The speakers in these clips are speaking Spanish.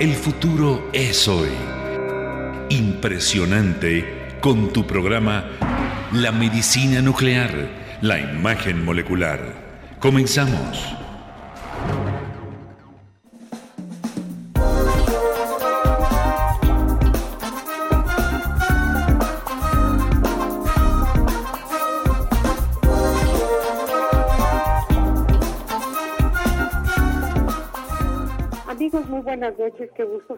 El futuro es hoy. Impresionante con tu programa La medicina nuclear, la imagen molecular. Comenzamos.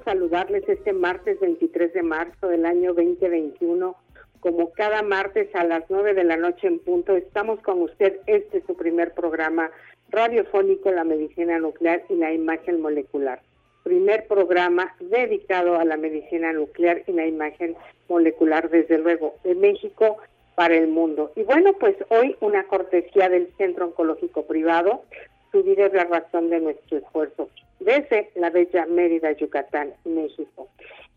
Saludarles este martes 23 de marzo del año 2021. Como cada martes a las 9 de la noche en punto, estamos con usted. Este es su primer programa radiofónico, la medicina nuclear y la imagen molecular. Primer programa dedicado a la medicina nuclear y la imagen molecular, desde luego, de México para el mundo. Y bueno, pues hoy una cortesía del Centro Oncológico Privado, su vida es la razón de nuestro esfuerzo desde la bella Mérida, Yucatán, México.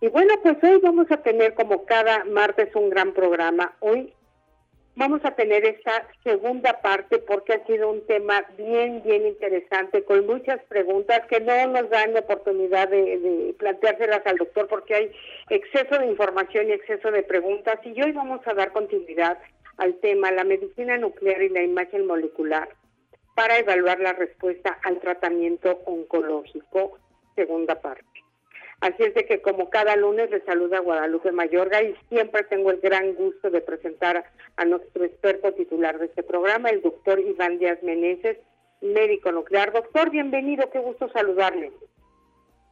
Y bueno, pues hoy vamos a tener como cada martes un gran programa. Hoy vamos a tener esta segunda parte porque ha sido un tema bien, bien interesante, con muchas preguntas que no nos dan la oportunidad de, de, planteárselas al doctor porque hay exceso de información y exceso de preguntas. Y hoy vamos a dar continuidad al tema la medicina nuclear y la imagen molecular para evaluar la respuesta al tratamiento oncológico, segunda parte. Así es de que como cada lunes le saluda Guadalupe Mayorga y siempre tengo el gran gusto de presentar a nuestro experto titular de este programa, el doctor Iván Díaz Meneses, médico nuclear. Doctor, bienvenido, qué gusto saludarle.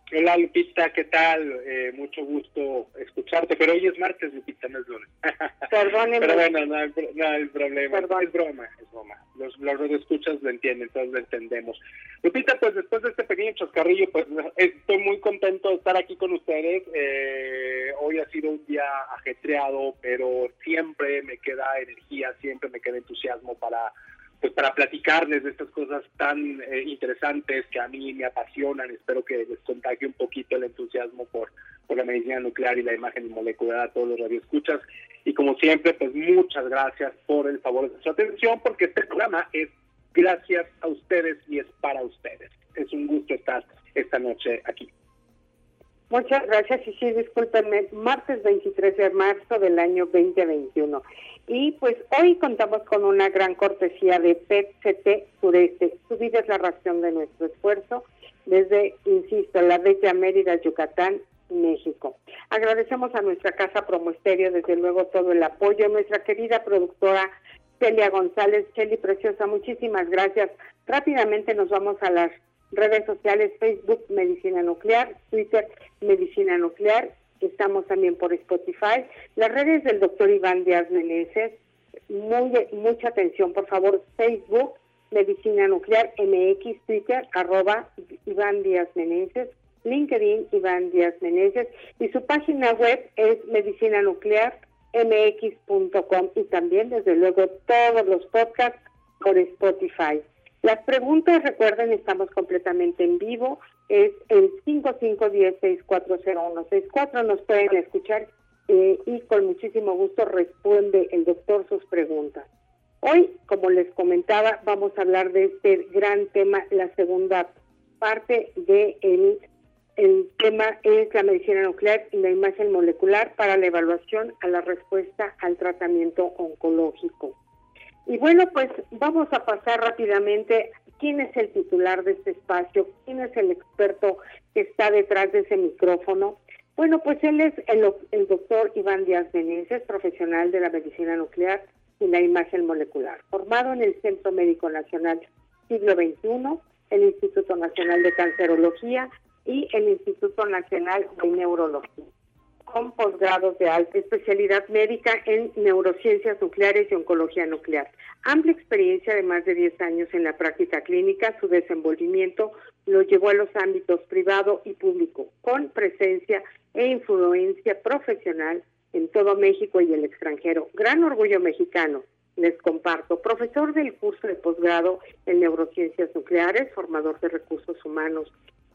Hola Lupita, ¿qué tal? Eh, mucho gusto escucharte, pero hoy es martes, Lupita, no es lunes. Perdóneme. pero bueno, no hay, problema, es broma, es broma. Los, los escuchas lo entienden, todos lo entendemos. Lupita, pues después de este pequeño chascarrillo, pues estoy muy contento de estar aquí con ustedes. Eh, hoy ha sido un día ajetreado, pero siempre me queda energía, siempre me queda entusiasmo para pues para platicarles de estas cosas tan eh, interesantes que a mí me apasionan. Espero que les contagie un poquito el entusiasmo por, por la medicina nuclear y la imagen molecular a todos los radioescuchas. Y como siempre, pues muchas gracias por el favor de su atención, porque este programa es gracias a ustedes y es para ustedes. Es un gusto estar esta noche aquí. Muchas gracias y sí, discúlpenme, martes 23 de marzo del año 2021. Y pues hoy contamos con una gran cortesía de PET-CT Sureste. Su vida es la razón de nuestro esfuerzo desde, insisto, la bella Mérida, Yucatán, México. Agradecemos a nuestra casa Promoesterio, desde luego, todo el apoyo. Nuestra querida productora Celia González, Cheli Preciosa, muchísimas gracias. Rápidamente nos vamos a las redes sociales, Facebook Medicina Nuclear, Twitter Medicina Nuclear estamos también por Spotify. Las redes del doctor Iván Díaz Meneses, muy, mucha atención, por favor, Facebook, Medicina Nuclear, MX, Twitter, arroba Iván Díaz Meneses, LinkedIn, Iván Díaz Meneses, y su página web es medicina nuclear mx.com y también, desde luego, todos los podcasts por Spotify. Las preguntas, recuerden, estamos completamente en vivo es el 5510-640164. Nos pueden escuchar eh, y con muchísimo gusto responde el doctor sus preguntas. Hoy, como les comentaba, vamos a hablar de este gran tema, la segunda parte de el, el tema es la medicina nuclear y la imagen molecular para la evaluación a la respuesta al tratamiento oncológico. Y bueno, pues vamos a pasar rápidamente quién es el titular de este espacio, quién es el experto que está detrás de ese micrófono. Bueno, pues él es el, el doctor Iván Díaz Meneses, profesional de la medicina nuclear y la imagen molecular, formado en el Centro Médico Nacional Siglo XXI, el Instituto Nacional de Cancerología y el Instituto Nacional de Neurología con posgrados de alta especialidad médica en neurociencias nucleares y oncología nuclear. Amplia experiencia de más de 10 años en la práctica clínica, su desenvolvimiento lo llevó a los ámbitos privado y público, con presencia e influencia profesional en todo México y el extranjero. Gran orgullo mexicano, les comparto. Profesor del curso de posgrado en neurociencias nucleares, formador de recursos humanos,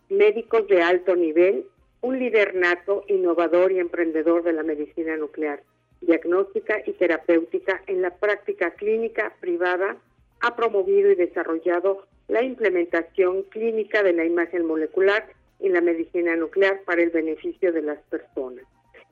médicos de alto nivel, un líder nato, innovador y emprendedor de la medicina nuclear, diagnóstica y terapéutica en la práctica clínica privada, ha promovido y desarrollado la implementación clínica de la imagen molecular y la medicina nuclear para el beneficio de las personas.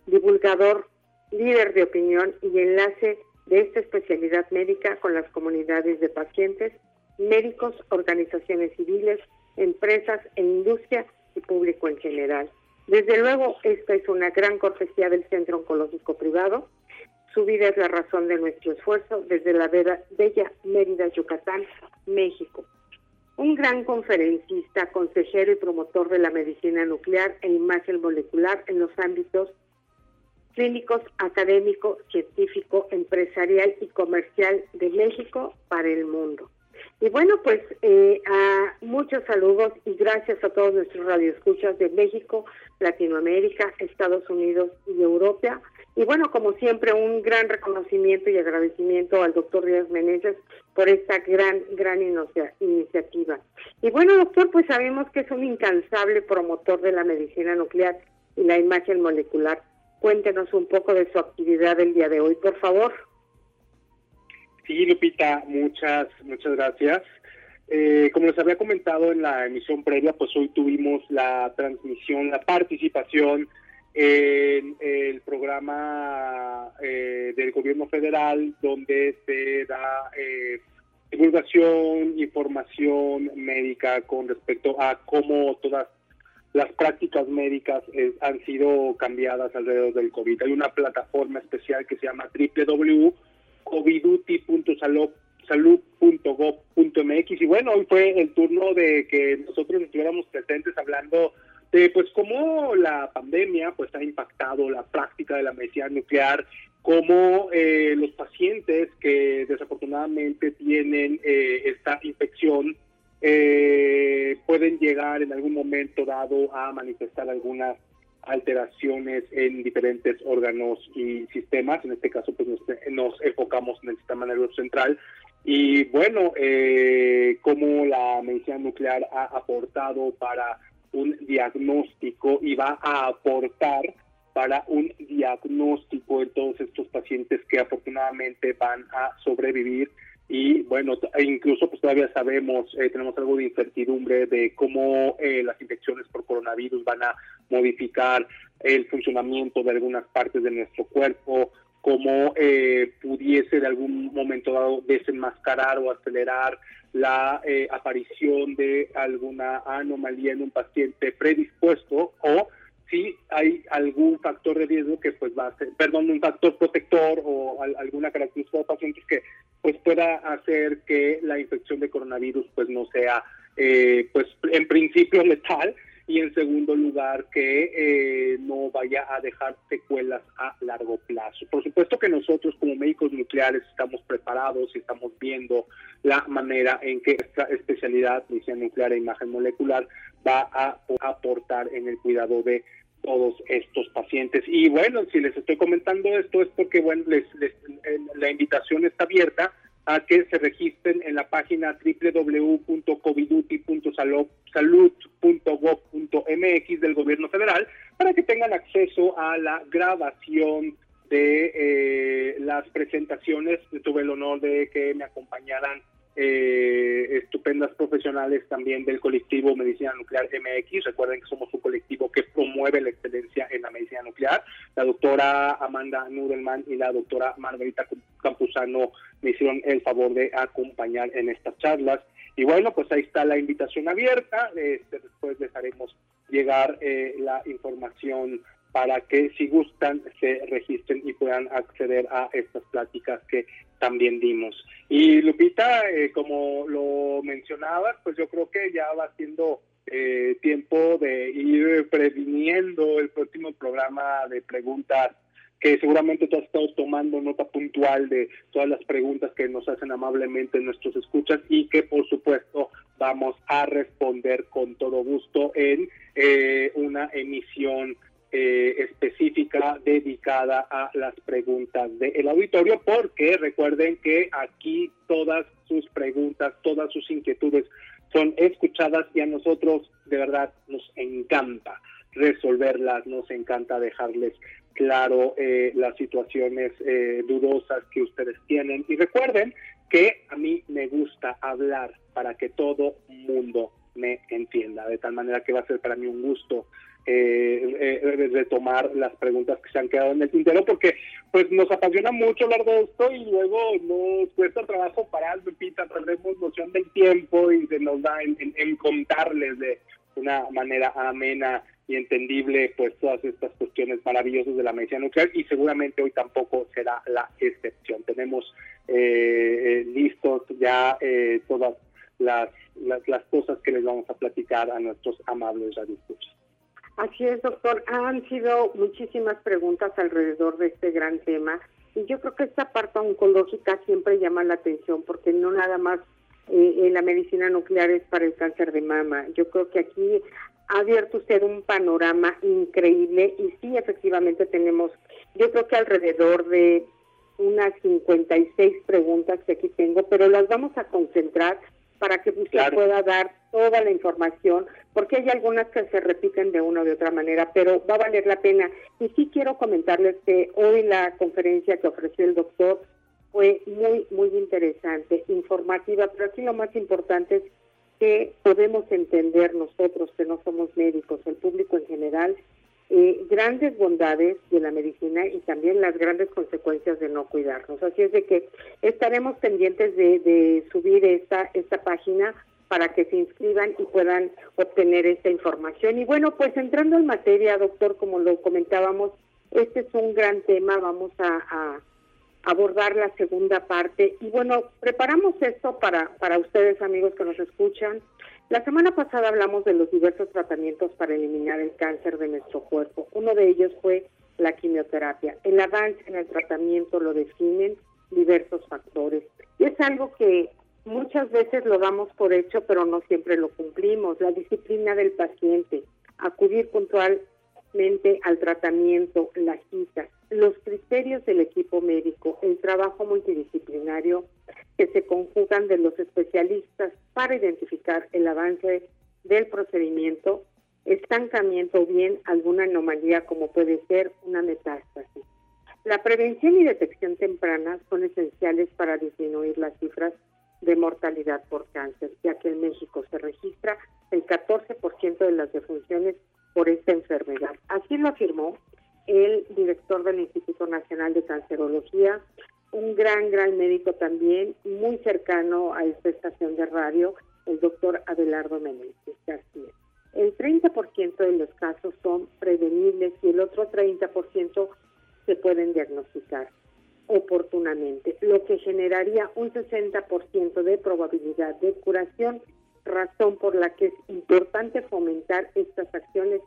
Divulgador, líder de opinión y enlace de esta especialidad médica con las comunidades de pacientes, médicos, organizaciones civiles, empresas e industria y público en general. Desde luego, esta es una gran cortesía del Centro Oncológico Privado. Su vida es la razón de nuestro esfuerzo desde la bella Mérida, Yucatán, México. Un gran conferencista, consejero y promotor de la medicina nuclear e imagen molecular en los ámbitos clínicos, académico, científico, empresarial y comercial de México para el mundo. Y bueno, pues eh, a muchos saludos y gracias a todos nuestros radioescuchas de México, Latinoamérica, Estados Unidos y Europa. Y bueno, como siempre, un gran reconocimiento y agradecimiento al doctor Díaz Meneses por esta gran, gran iniciativa. Y bueno, doctor, pues sabemos que es un incansable promotor de la medicina nuclear y la imagen molecular. Cuéntenos un poco de su actividad el día de hoy, por favor. Sí, Lupita, muchas, muchas gracias. Eh, como les había comentado en la emisión previa, pues hoy tuvimos la transmisión, la participación en el programa eh, del gobierno federal donde se da eh, divulgación, información médica con respecto a cómo todas las prácticas médicas han sido cambiadas alrededor del COVID. Hay una plataforma especial que se llama www coviduti.salud.gov.mx y bueno, hoy fue el turno de que nosotros estuviéramos presentes hablando de pues cómo la pandemia pues ha impactado la práctica de la medicina nuclear, cómo eh, los pacientes que desafortunadamente tienen eh, esta infección eh, pueden llegar en algún momento dado a manifestar algunas alteraciones en diferentes órganos y sistemas. En este caso, pues nos, enfocamos en el sistema nervioso central. Y bueno, eh, cómo la medicina nuclear ha aportado para un diagnóstico y va a aportar para un diagnóstico en todos estos pacientes que afortunadamente van a sobrevivir y bueno, e incluso pues todavía sabemos, eh, tenemos algo de incertidumbre de cómo eh, las infecciones por coronavirus van a modificar el funcionamiento de algunas partes de nuestro cuerpo, cómo eh, pudiese de algún momento dado desenmascarar o acelerar la aparición de alguna anomalía en un paciente predispuesto o si hay algún factor de riesgo que pues va a ser, perdón, un factor protector o alguna característica de pacientes que pues pueda hacer que la infección de coronavirus pues no sea eh, pues en principio letal y en segundo lugar que eh, no vaya a dejar secuelas a largo plazo. Por supuesto que nosotros como médicos nucleares estamos preparados y estamos viendo la manera en que esta especialidad, medicina nuclear e imagen molecular, va a aportar en el cuidado de todos estos pacientes. Y bueno, si les estoy comentando esto es porque, bueno, les, la invitación está abierta a que se registren en la página www.coviduti.salud.gov.mx del gobierno federal para que tengan acceso a la grabación de eh, las presentaciones. Tuve el honor de que me acompañaran eh, estupendas profesionales también del colectivo Medicina Nuclear MX. Recuerden que somos un colectivo que promueve la excelencia en la medicina nuclear. La doctora Amanda Nudelman y la doctora Margarita Campuzano me hicieron el favor de acompañar en estas charlas. Y bueno, pues ahí está la invitación abierta. Este, después les haremos llegar eh, la información para que si gustan se registren y puedan acceder a estas pláticas que también dimos. Y Lupita, eh, como lo mencionabas, pues yo creo que ya va siendo eh, tiempo de ir previniendo el próximo programa de preguntas que seguramente tú has estado tomando nota puntual de todas las preguntas que nos hacen amablemente nuestros escuchas y que por supuesto vamos a responder con todo gusto en eh, una emisión eh, específica dedicada a las preguntas del auditorio, porque recuerden que aquí todas sus preguntas, todas sus inquietudes son escuchadas y a nosotros de verdad nos encanta resolverlas, nos encanta dejarles claro eh, las situaciones eh, dudosas que ustedes tienen. Y recuerden que a mí me gusta hablar para que todo mundo me entienda, de tal manera que va a ser para mí un gusto eh, eh, retomar las preguntas que se han quedado en el tintero, porque pues nos apasiona mucho hablar de esto y luego nos cuesta trabajo parar, Pepita, perdemos noción del tiempo y se nos da en, contarles de una manera amena y entendible pues todas estas cuestiones maravillosas de la medicina nuclear y seguramente hoy tampoco será la excepción. Tenemos eh, eh listos ya eh, todas las, las, cosas que les vamos a platicar a nuestros amables radioescuchas. Así es, doctor. Han sido muchísimas preguntas alrededor de este gran tema y yo creo que esta parte oncológica siempre llama la atención porque no nada más eh, la medicina nuclear es para el cáncer de mama. Yo creo que aquí ha abierto usted un panorama increíble y sí, efectivamente tenemos, yo creo que alrededor de unas 56 preguntas que aquí tengo, pero las vamos a concentrar para que usted pueda dar toda la información, porque hay algunas que se repiten de una u otra manera, pero va a valer la pena. Y sí quiero comentarles que hoy la conferencia que ofreció el doctor fue muy, muy interesante, informativa, pero aquí lo más importante es que podemos entender nosotros que no somos médicos, el público en general, eh, grandes bondades de la medicina y también las grandes consecuencias de no cuidarnos. Así es de que estaremos pendientes de, subir esta, esta página para que se inscriban y puedan obtener esta información. Y bueno, pues entrando en materia, doctor, como lo comentábamos, este es un gran tema, vamos a, abordar la segunda parte. Y bueno, preparamos esto para, para ustedes, amigos que nos escuchan. La semana pasada hablamos de los diversos tratamientos para eliminar el cáncer de nuestro cuerpo. Uno de ellos fue la quimioterapia. El avance en el tratamiento lo definen diversos factores. Y es algo que muchas veces lo damos por hecho, pero no siempre lo cumplimos. La disciplina del paciente, acudir puntualmente al tratamiento, la cita, los criterios del equipo médico, el trabajo multidisciplinario que se conjugan de los especialistas para identificar el avance del procedimiento, estancamiento o bien alguna anomalía como puede ser una metástasis. La prevención y detección temprana son esenciales para disminuir las cifras de mortalidad por cáncer, ya que en México se registra el 14% de las defunciones por esta enfermedad. Así lo afirmó el director del Instituto Nacional de Cancerología, un gran, gran médico también, muy cercano a esta estación de radio, el doctor Abelardo Menéndez García. El 30% de los casos son prevenibles y el otro 30% se pueden diagnosticar oportunamente, lo que generaría un 60% de probabilidad de curación, razón por la que es importante fomentar estas acciones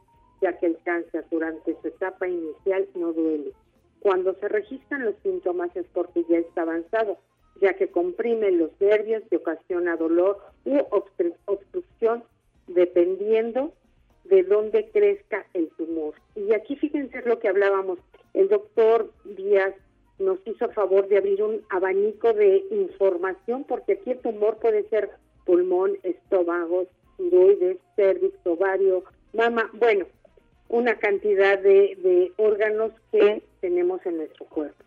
ya que el cáncer durante su etapa inicial no duele. Cuando se registran los síntomas es porque ya está avanzado, ya que comprime los nervios y ocasiona dolor u obstrucción dependiendo de dónde crezca el tumor. Y aquí fíjense lo que hablábamos, el doctor Díaz nos hizo favor de abrir un abanico de información porque aquí el tumor puede ser pulmón, estómago, tiroides, cervix, ovario, mama, bueno, una cantidad de, órganos que tenemos en nuestro cuerpo.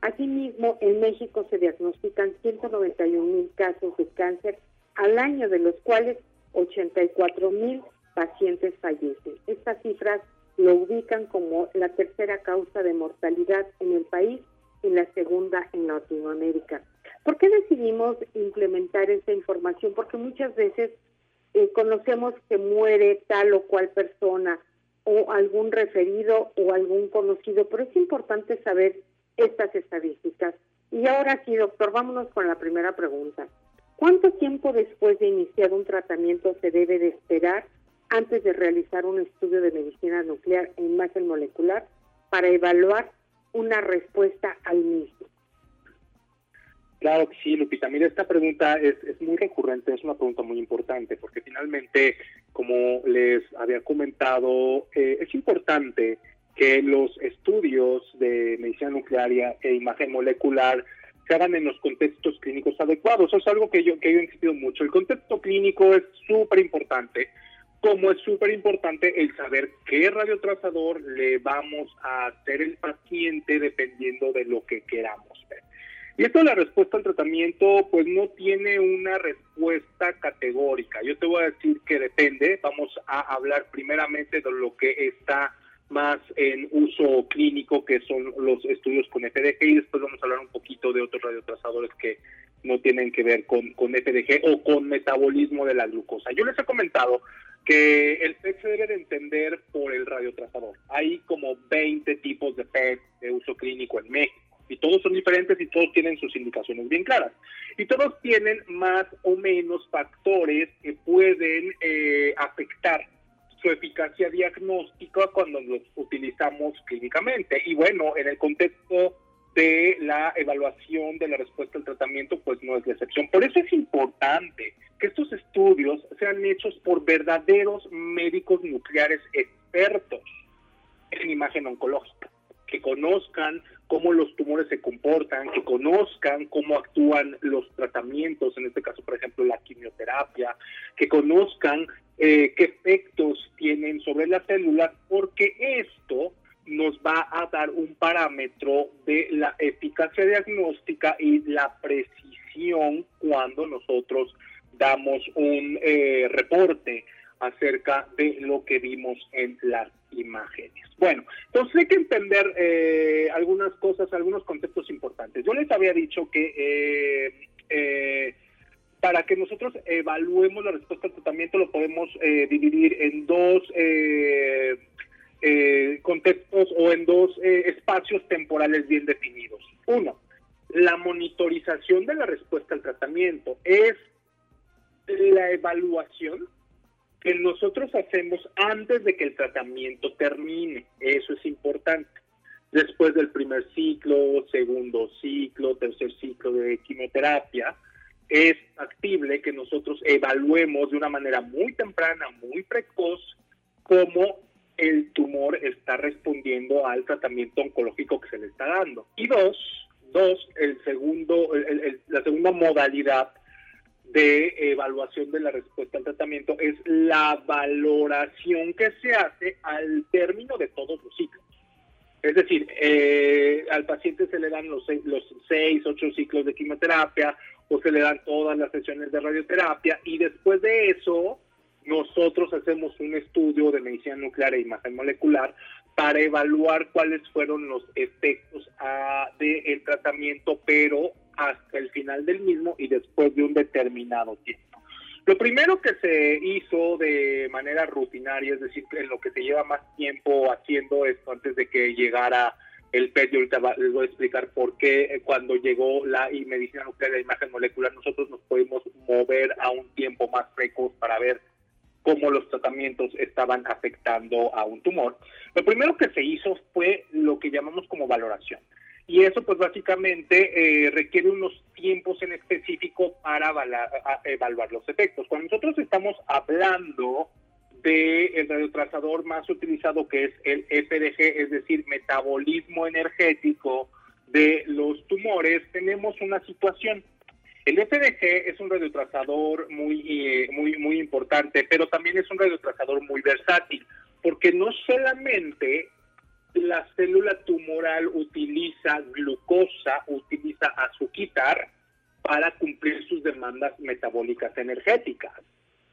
Asimismo, en México se diagnostican 191 mil casos de cáncer al año, de los cuales 84 mil pacientes fallecen. Estas cifras lo ubican como la tercera causa de mortalidad en el país y la segunda en Latinoamérica. ¿Por qué decidimos implementar esta información? Porque muchas veces eh, conocemos que muere tal o cual persona o algún referido o algún conocido, pero es importante saber estas estadísticas. Y ahora sí, doctor, vámonos con la primera pregunta. ¿Cuánto tiempo después de iniciar un tratamiento se debe de esperar antes de realizar un estudio de medicina nuclear e imagen molecular para evaluar una respuesta al mismo? Claro que sí, Lupita. Mira, esta pregunta es, muy recurrente, es una pregunta muy importante, porque finalmente, como les había comentado, eh, es importante que los estudios de medicina nuclear e imagen molecular se hagan en los contextos clínicos adecuados. Eso es algo que yo, que yo he insistido mucho. El contexto clínico es súper importante, como es súper importante el saber qué radiotrazador le vamos a hacer el paciente dependiendo de lo que queramos ver. Y esto la respuesta al tratamiento, pues no tiene una respuesta categórica. Yo te voy a decir que depende. Vamos a hablar primeramente de lo que está más en uso clínico, que son los estudios con FDG, y después vamos a hablar un poquito de otros radiotrazadores que no tienen que ver con, con FDG o con metabolismo de la glucosa. Yo les he comentado que el PET se debe de entender por el radiotrazador. Hay como 20 tipos de PET de uso clínico en México y todos son diferentes y todos tienen sus indicaciones bien claras. Y todos tienen más o menos factores que pueden eh, afectar su eficacia diagnóstica cuando los utilizamos clínicamente. Y bueno, en el contexto de la evaluación de la respuesta al tratamiento, pues no es la excepción. Por eso es importante que estos estudios sean hechos por verdaderos médicos nucleares expertos en imagen oncológica, que conozcan cómo los tumores se comportan, que conozcan cómo actúan los tratamientos, en este caso, por ejemplo, la quimioterapia, que conozcan eh, qué efectos tienen sobre las células, porque esto nos va a dar un parámetro de la eficacia diagnóstica y la precisión cuando nosotros damos un eh, reporte acerca de lo que vimos en las imágenes. Bueno, entonces hay que entender eh, algunas cosas, algunos conceptos importantes. Yo les había dicho que eh, para que nosotros evaluemos la respuesta al tratamiento lo podemos dividir en dos contextos o en dos espacios temporales bien definidos. Uno, la monitorización de la respuesta al tratamiento es la evaluación que nosotros hacemos antes de que el tratamiento termine. Eso es importante. Después del primer ciclo, segundo ciclo, tercer ciclo de quimioterapia, es factible que nosotros evaluemos de una manera muy temprana, muy precoz, cómo el tumor está respondiendo al tratamiento oncológico que se le está dando. Y dos, dos, el segundo, la segunda modalidad de evaluación de la respuesta al tratamiento es la valoración que se hace al término de todos los ciclos. Es decir, eh, al paciente se le dan los seis, los seis, ocho ciclos de quimioterapia o se le dan todas las sesiones de radioterapia y después de eso nosotros hacemos un estudio de medicina nuclear e imagen molecular para evaluar cuáles fueron los efectos ah, del tratamiento, pero hasta el final del mismo y después de un determinado tiempo. Lo primero que se hizo de manera rutinaria, es decir, en lo que se lleva más tiempo haciendo esto antes de que llegara el PET, y ahorita les voy a explicar por qué eh, cuando llegó la medicina nuclear de imagen molecular nosotros nos pudimos mover a un tiempo más precoz para ver cómo los tratamientos estaban afectando a un tumor. Lo primero que se hizo fue lo que llamamos como valoración. Y eso pues básicamente eh, requiere unos tiempos en específico para evaluar, los efectos. Cuando nosotros estamos hablando del el radiotrazador más utilizado que es el FDG, es decir, metabolismo energético de los tumores, tenemos una situación. El FDG es un radiotrazador muy, eh, muy, muy importante, pero también es un radiotrazador muy versátil, porque no solamente la célula tumoral utiliza glucosa, utiliza azuquitar para cumplir sus demandas metabólicas energéticas.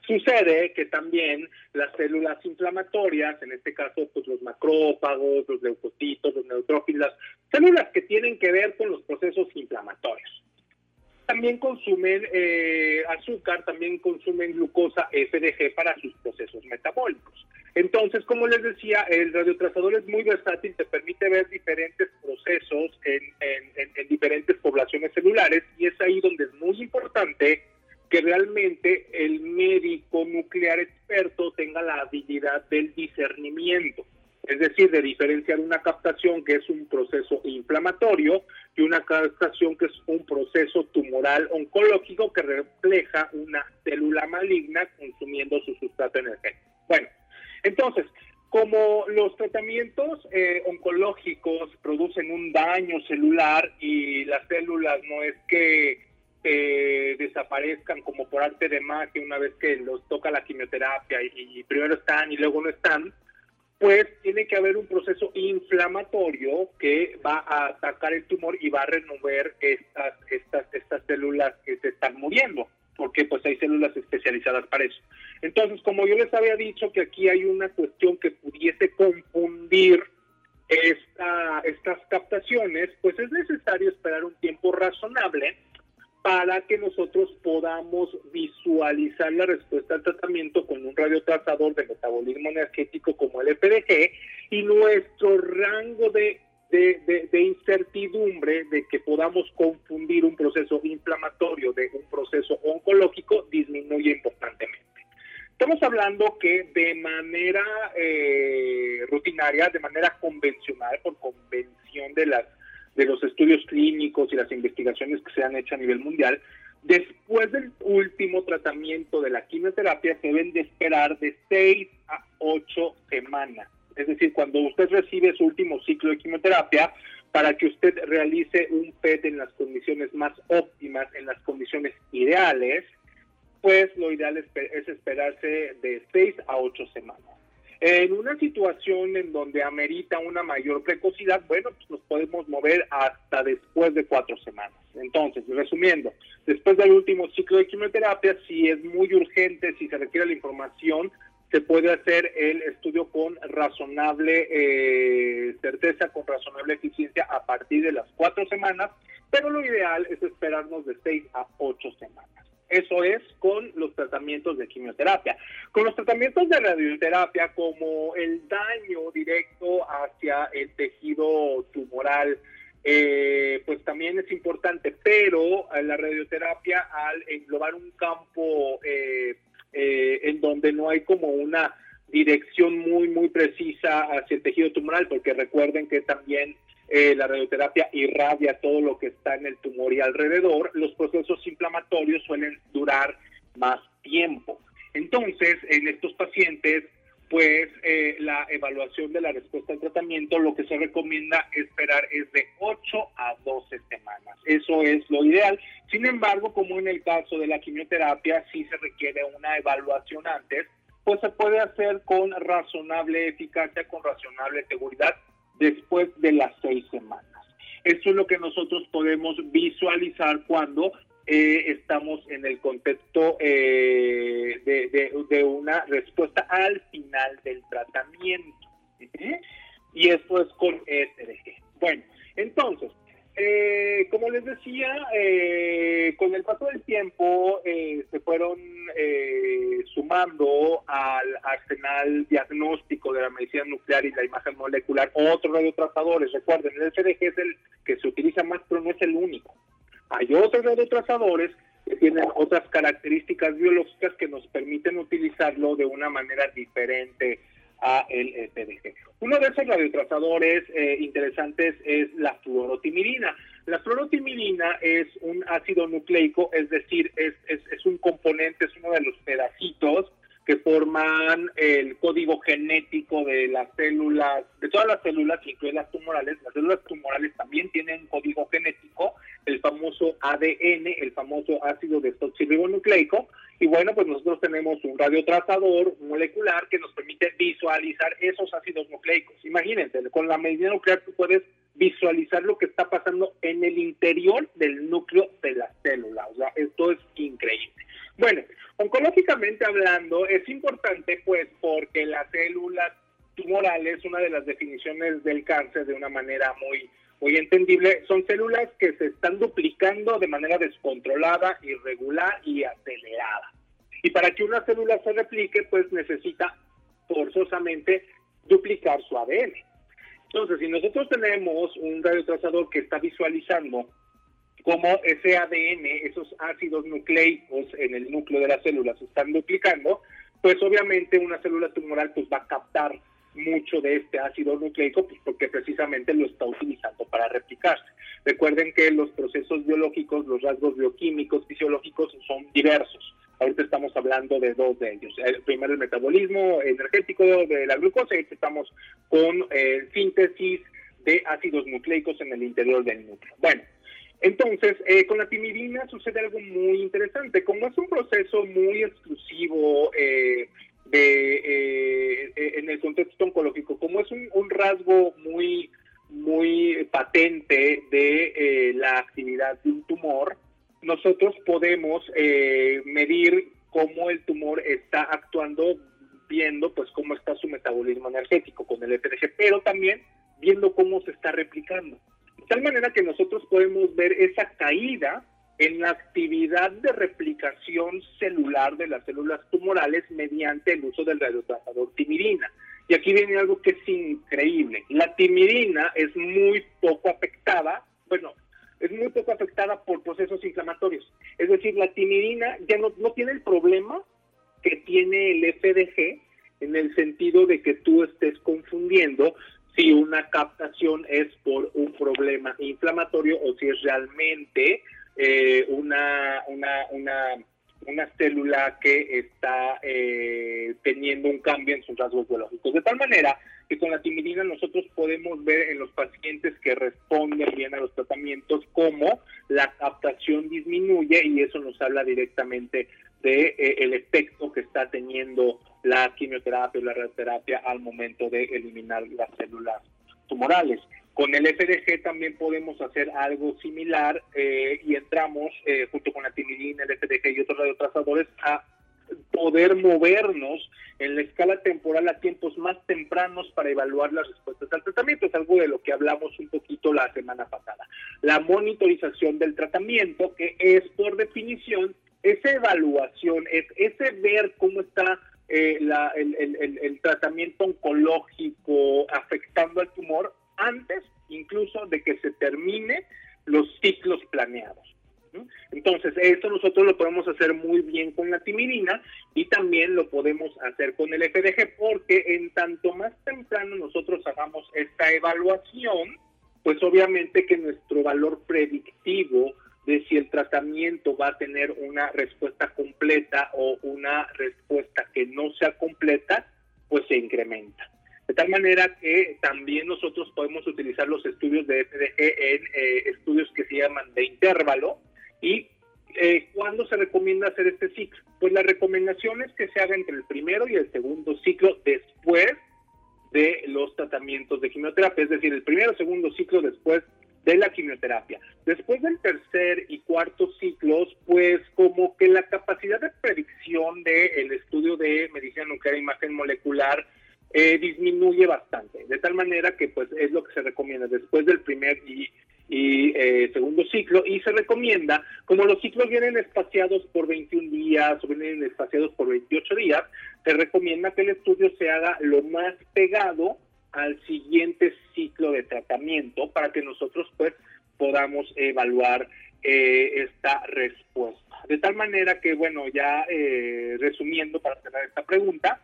Sucede que también las células inflamatorias, en este caso pues los macrófagos, los leucocitos, los neutrófilos, células que tienen que ver con los procesos inflamatorios. También consumen eh, azúcar, también consumen glucosa FDG para sus procesos metabólicos. Entonces, como les decía, el radiotrazador es muy versátil, te permite ver diferentes procesos en, diferentes poblaciones celulares y es ahí donde es muy importante que realmente el médico nuclear experto tenga la habilidad del discernimiento, es decir, de diferenciar una captación que es un proceso inflamatorio y una captación que es un proceso tumoral oncológico que refleja una célula maligna consumiendo su sustrato energético. Bueno, entonces, como los tratamientos eh, oncológicos producen un daño celular y las células no es que eh, desaparezcan como por arte de magia una vez que los toca la quimioterapia y, primero están y luego no están, pues tiene que haber un proceso inflamatorio que va a atacar el tumor y va a remover estas, estas, estas células que se están muriendo, porque pues hay células especializadas para eso. Entonces, como yo les había dicho que aquí hay una cuestión que pudiese confundir esta, estas captaciones, pues es necesario esperar un tiempo razonable para que nosotros podamos visualizar la respuesta al tratamiento con un radiotrazador de metabolismo energético como el FDG y nuestro rango de, de, incertidumbre de que podamos confundir un proceso inflamatorio de un proceso oncológico disminuye importantemente. Estamos hablando que de manera eh, rutinaria, de manera convencional, por convención de las de los estudios clínicos y las investigaciones que se han hecho a nivel mundial, después del último tratamiento de la quimioterapia se deben de esperar de 6 a 8 semanas. Es decir, cuando usted recibe su último ciclo de quimioterapia, para que usted realice un PET en las condiciones más óptimas, en las condiciones ideales, pues lo ideal es, esperarse de 6 a 8 semanas. En una situación en donde amerita una mayor precocidad, bueno, pues nos podemos mover hasta después de cuatro semanas. Entonces, resumiendo, después del último ciclo de quimioterapia, si es muy urgente, si se requiere la información, se puede hacer el estudio con razonable eh, certeza, con razonable eficiencia a partir de las cuatro semanas, pero lo ideal es esperarnos de seis a ocho semanas. Eso es con los tratamientos de quimioterapia. Con los tratamientos de radioterapia, como el daño directo hacia el tejido tumoral, eh, pues también es importante, pero la radioterapia al englobar un campo eh, eh, en donde no hay como una dirección muy, muy precisa hacia el tejido tumoral, porque recuerden que también eh, la radioterapia irradia todo lo que está en el tumor y alrededor, los procesos inflamatorios suelen durar más tiempo. Entonces, en estos pacientes, pues eh, la evaluación de la respuesta al tratamiento, lo que se recomienda esperar es de 8 a 12 semanas. Eso es lo ideal. Sin embargo, como en el caso de la quimioterapia, sí se requiere una evaluación antes, pues se puede hacer con razonable eficacia, con razonable seguridad después de las seis semanas. Eso es lo que nosotros podemos visualizar cuando eh, estamos en el contexto eh, de, una respuesta al final del tratamiento. Y esto es con ESRG. Bueno, entonces, eh, como les decía, eh, con el paso del tiempo eh, se fueron sumando al arsenal diagnóstico de la medicina nuclear y la imagen molecular otros radiotrazadores. Recuerden, el FDG es el que se utiliza más, pero no es el único. Hay otros radiotrazadores que tienen otras características biológicas que nos permiten utilizarlo de una manera diferente a el FDG. Uno de esos radiotrazadores eh, interesantes es la fluorotimidina. La fluorotimidina es un ácido nucleico, es decir, es un componente, es uno de los pedacitos que forman el código genético de las células, de todas las células, incluidas las tumorales. Las células tumorales también tienen código genético, el famoso ADN, el famoso ácido desoxirribonucleico. Y bueno, pues nosotros tenemos un radiotrazador molecular que nos permite visualizar esos ácidos nucleicos. Imagínense, con la medicina nuclear tú puedes visualizar lo que está pasando en el interior del núcleo de la célula. O sea, esto es increíble. Bueno, oncológicamente hablando, es importante pues porque las células tumorales, una de las definiciones del cáncer de una manera muy, muy entendible, son células que se están duplicando de manera descontrolada, irregular y acelerada. Y para que una célula se replique, pues necesita forzosamente duplicar su ADN. Entonces, si nosotros tenemos un radiotrazador que está visualizando como ese ADN, esos ácidos nucleicos en el núcleo de las células se están duplicando, pues obviamente una célula tumoral pues va a captar mucho de este ácido nucleico pues porque precisamente lo está utilizando para replicarse. Recuerden que los procesos biológicos, los rasgos bioquímicos, fisiológicos son diversos. Ahorita estamos hablando de dos de ellos. El primero, el metabolismo energético de la glucosa y estamos con eh, síntesis de ácidos nucleicos en el interior del núcleo. Bueno, entonces, eh, con la timidina sucede algo muy interesante. Como es un proceso muy exclusivo eh, de, eh, en el contexto oncológico, como es un, rasgo muy, muy patente de eh, la actividad de un tumor, nosotros podemos eh, medir cómo el tumor está actuando viendo pues cómo está su metabolismo energético con el FDG, pero también viendo cómo se está replicando. De tal manera que nosotros podemos ver esa caída en la actividad de replicación celular de las células tumorales mediante el uso del radiotrazador timirina. Y aquí viene algo que es increíble. La timirina es muy poco afectada, bueno, es muy poco afectada por procesos inflamatorios. Es decir, la timirina ya no, no tiene el problema que tiene el FDG en el sentido de que tú estés confundiendo si una captación es por un problema inflamatorio o si es realmente eh, una, una, una, una, célula que está eh, teniendo un cambio en sus rasgos biológicos. De tal manera que con la timidina nosotros podemos ver en los pacientes que responden bien a los tratamientos cómo la captación disminuye y eso nos habla directamente de eh, el efecto que está teniendo la quimioterapia o la radioterapia al momento de eliminar las células tumorales. Con el FDG también podemos hacer algo similar eh, y entramos eh, junto con la timidina, el FDG y otros radiotrazadores a poder movernos en la escala temporal a tiempos más tempranos para evaluar las respuestas al tratamiento. Es algo de lo que hablamos un poquito la semana pasada. La monitorización del tratamiento, que es por definición esa evaluación, es ese ver cómo está eh, el, tratamiento oncológico afectando al tumor antes incluso de que se termine los ciclos planeados. Entonces, esto nosotros lo podemos hacer muy bien con la timidina y también lo podemos hacer con el FDG porque en tanto más temprano nosotros hagamos esta evaluación, pues obviamente que nuestro valor predictivo de si el tratamiento va a tener una respuesta completa o una respuesta que no sea completa, pues se incrementa. De tal manera que también nosotros podemos utilizar los estudios de FDG en eh, estudios que se llaman de intervalo. ¿Y eh, cuándo se recomienda hacer este ciclo? Pues la recomendación es que se haga entre el primero y el segundo ciclo después de los tratamientos de quimioterapia, es decir, el primero segundo ciclo después de la quimioterapia. Después del tercer y cuarto ciclos, pues como que la capacidad de predicción del estudio de medicina nuclear e imagen molecular eh, disminuye bastante, de tal manera que pues es lo que se recomienda después del primer y, eh, segundo ciclo y se recomienda, como los ciclos vienen espaciados por 21 días o vienen espaciados por 28 días, se recomienda que el estudio se haga lo más pegado al siguiente ciclo de tratamiento para que nosotros pues podamos evaluar eh, esta respuesta. De tal manera que, bueno, ya resumiendo para cerrar esta pregunta,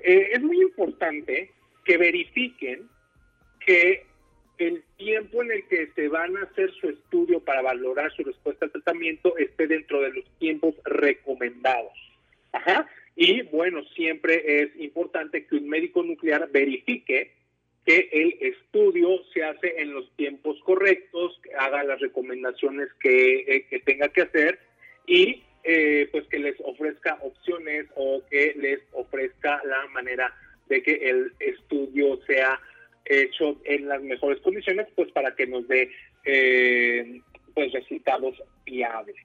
eh, es muy importante que verifiquen que el tiempo en el que se van a hacer su estudio para valorar su respuesta al tratamiento esté dentro de los tiempos recomendados. Ajá. Y bueno, siempre es importante que un médico nuclear verifique que el estudio se hace en los tiempos correctos, que haga las recomendaciones que, eh, que tenga que hacer y eh, pues que les ofrezca opciones o que les ofrezca la manera de que el estudio sea hecho en las mejores condiciones, pues para que nos dé eh, pues resultados viables.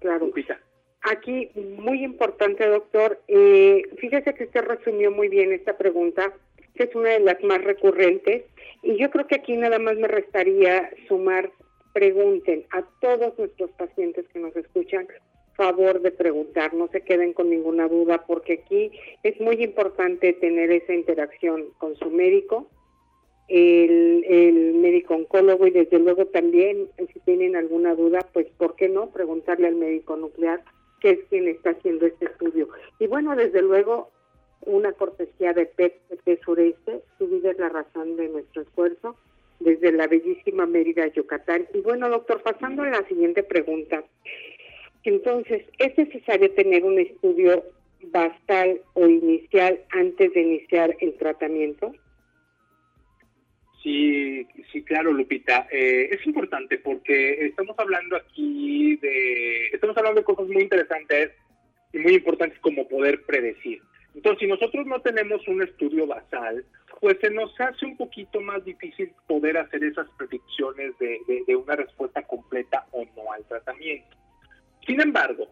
Claro. Aquí, muy importante, doctor, eh, fíjese que usted resumió muy bien esta pregunta, que es una de las más recurrentes, y yo creo que aquí nada más me restaría sumar pregunten a todos nuestros pacientes que nos escuchan, favor de preguntar, no se queden con ninguna duda, porque aquí es muy importante tener esa interacción con su médico, el, médico oncólogo y desde luego también, si tienen alguna duda, pues ¿por qué no? Preguntarle al médico nuclear, que es quien está haciendo este estudio. Y bueno, desde luego, una cortesía de PET de Sureste, su vida es la razón de nuestro esfuerzo desde la bellísima Mérida, Yucatán. Y bueno, doctor, pasando a la siguiente pregunta. Entonces, ¿es necesario tener un estudio basal o inicial antes de iniciar el tratamiento? Sí, sí, claro, Lupita. Eh, es importante porque estamos hablando aquí de, estamos hablando de cosas muy interesantes y muy importantes como poder predecir. Entonces, si nosotros no tenemos un estudio basal, pues se nos hace un poquito más difícil poder hacer esas predicciones de, una respuesta completa o no al tratamiento. Sin embargo,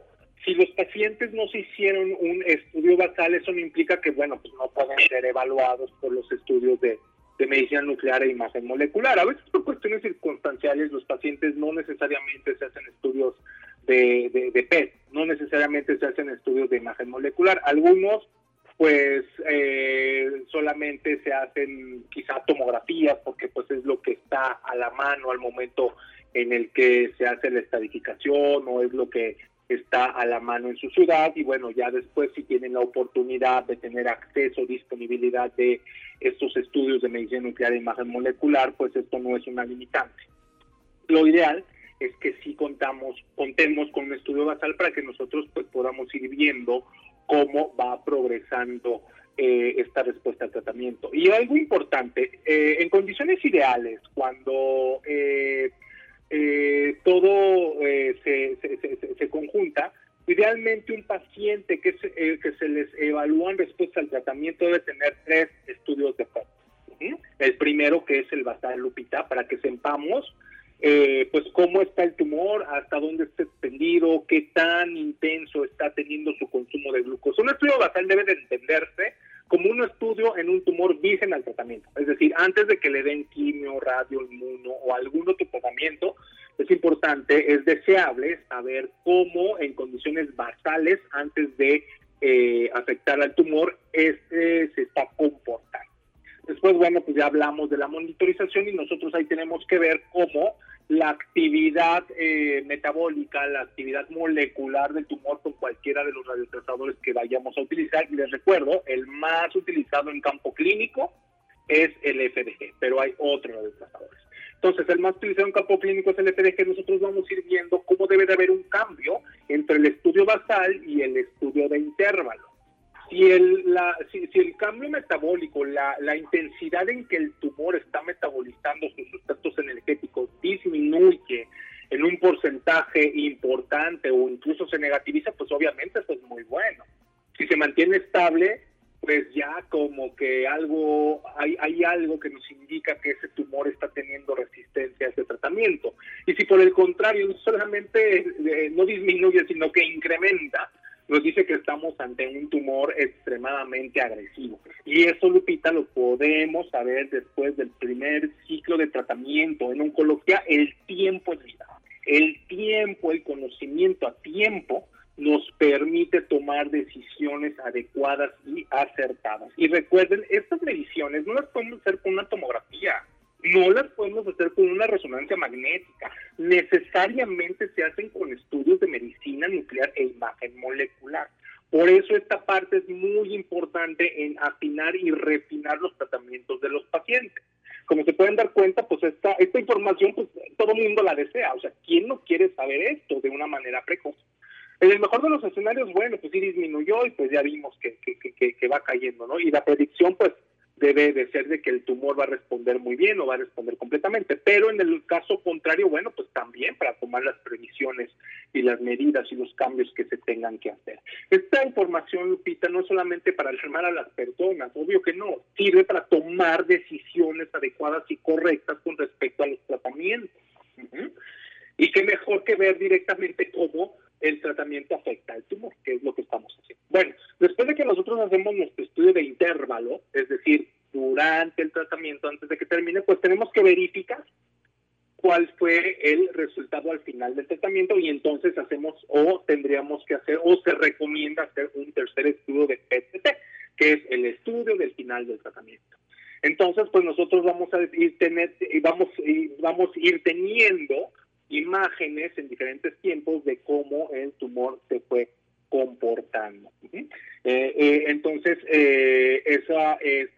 si los pacientes no se hicieron un estudio basal, eso no implica que, bueno, pues no pueden ser evaluados por los estudios de, medicina nuclear e imagen molecular. A veces por cuestiones circunstanciales los pacientes no necesariamente se hacen estudios de, de, PET, no necesariamente se hacen estudios de imagen molecular. Algunos pues eh, solamente se hacen quizá tomografías porque pues es lo que está a la mano al momento en el que se hace la estadificación o es lo que está a la mano en su ciudad y bueno, ya después si tienen la oportunidad de tener acceso, disponibilidad de estos estudios de medicina nuclear e imagen molecular, pues esto no es una limitante. Lo ideal es que sí contamos, contemos con un estudio basal para que nosotros pues podamos ir viendo cómo va progresando eh, esta respuesta al tratamiento. Y algo importante, eh, en condiciones ideales, cuando eh, eh, todo eh, se, se, conjunta. Idealmente un paciente que se, que se les evalúa en respuesta al tratamiento debe tener tres estudios de PET. El primero que es el basal lupita para que sepamos pues cómo está el tumor, hasta dónde está extendido, qué tan intenso está teniendo su consumo de glucosa. Un estudio basal debe de entenderse como un estudio en un tumor virgen al tratamiento. Es decir, antes de que le den quimio, radio, inmuno o algún otro tratamiento, es importante, es deseable saber cómo en condiciones basales, antes de eh, afectar al tumor, este se está comportando. Después, bueno, pues ya hablamos de la monitorización y nosotros ahí tenemos que ver cómo la actividad eh, metabólica, la actividad molecular del tumor con cualquiera de los radiotrazadores que vayamos a utilizar. Y les recuerdo, el más utilizado en campo clínico es el FDG, pero hay otros radiotrazadores. Entonces, el más utilizado en campo clínico es el FDG. Nosotros vamos a ir viendo cómo debe de haber un cambio entre el estudio basal y el estudio de intervalo si el, la, si, el cambio metabólico, la, intensidad en que el tumor está metabolizando sus sustratos energéticos disminuye en un porcentaje importante o incluso se negativiza, pues obviamente eso es muy bueno. Si se mantiene estable, pues ya como que algo, hay, hay algo que nos indica que ese tumor está teniendo resistencia a ese tratamiento. Y si por el contrario solamente eh, no disminuye, sino que incrementa, nos dice que estamos ante un tumor extremadamente agresivo. Y eso, Lupita, lo podemos saber después del primer ciclo de tratamiento. En oncología, el tiempo es vida. El tiempo, el conocimiento a tiempo nos permite tomar decisiones adecuadas y acertadas. Y recuerden, estas mediciones no las podemos hacer con una tomografía no las podemos hacer con una resonancia magnética. Necesariamente se hacen con estudios de medicina nuclear e imagen molecular. Por eso esta parte es muy importante en afinar y refinar los tratamientos de los pacientes. Como se pueden dar cuenta, pues esta, esta información, pues todo el mundo la desea. O sea, ¿quién no quiere saber esto de una manera precoz? En el mejor de los escenarios, bueno, pues sí disminuyó y pues ya vimos que, que, que, que va cayendo, ¿no? Y la predicción, pues debe de ser de que el tumor va a responder muy bien o va a responder completamente. Pero en el caso contrario, bueno, pues también para tomar las previsiones y las medidas y los cambios que se tengan que hacer. Esta información, Lupita, no es solamente para alarmar a las personas, obvio que no, sirve para tomar decisiones adecuadas y correctas con respecto a los tratamientos. Y qué mejor que ver directamente cómo el tratamiento afecta al tumor, que es lo que estamos haciendo. Bueno, después de que nosotros hacemos nuestro estudio de intervalo, es decir, durante el tratamiento, antes de que termine, pues tenemos que verificar cuál fue el resultado al final del tratamiento y entonces hacemos o tendríamos que hacer o se recomienda hacer un tercer estudio de PTT, que es el estudio del final del tratamiento. Entonces, pues nosotros vamos a ir tener, vamos, vamos a ir teniendo imágenes en diferentes tiempos de cómo el tumor se fue comportando. Eh, eh, entonces, eh, esa es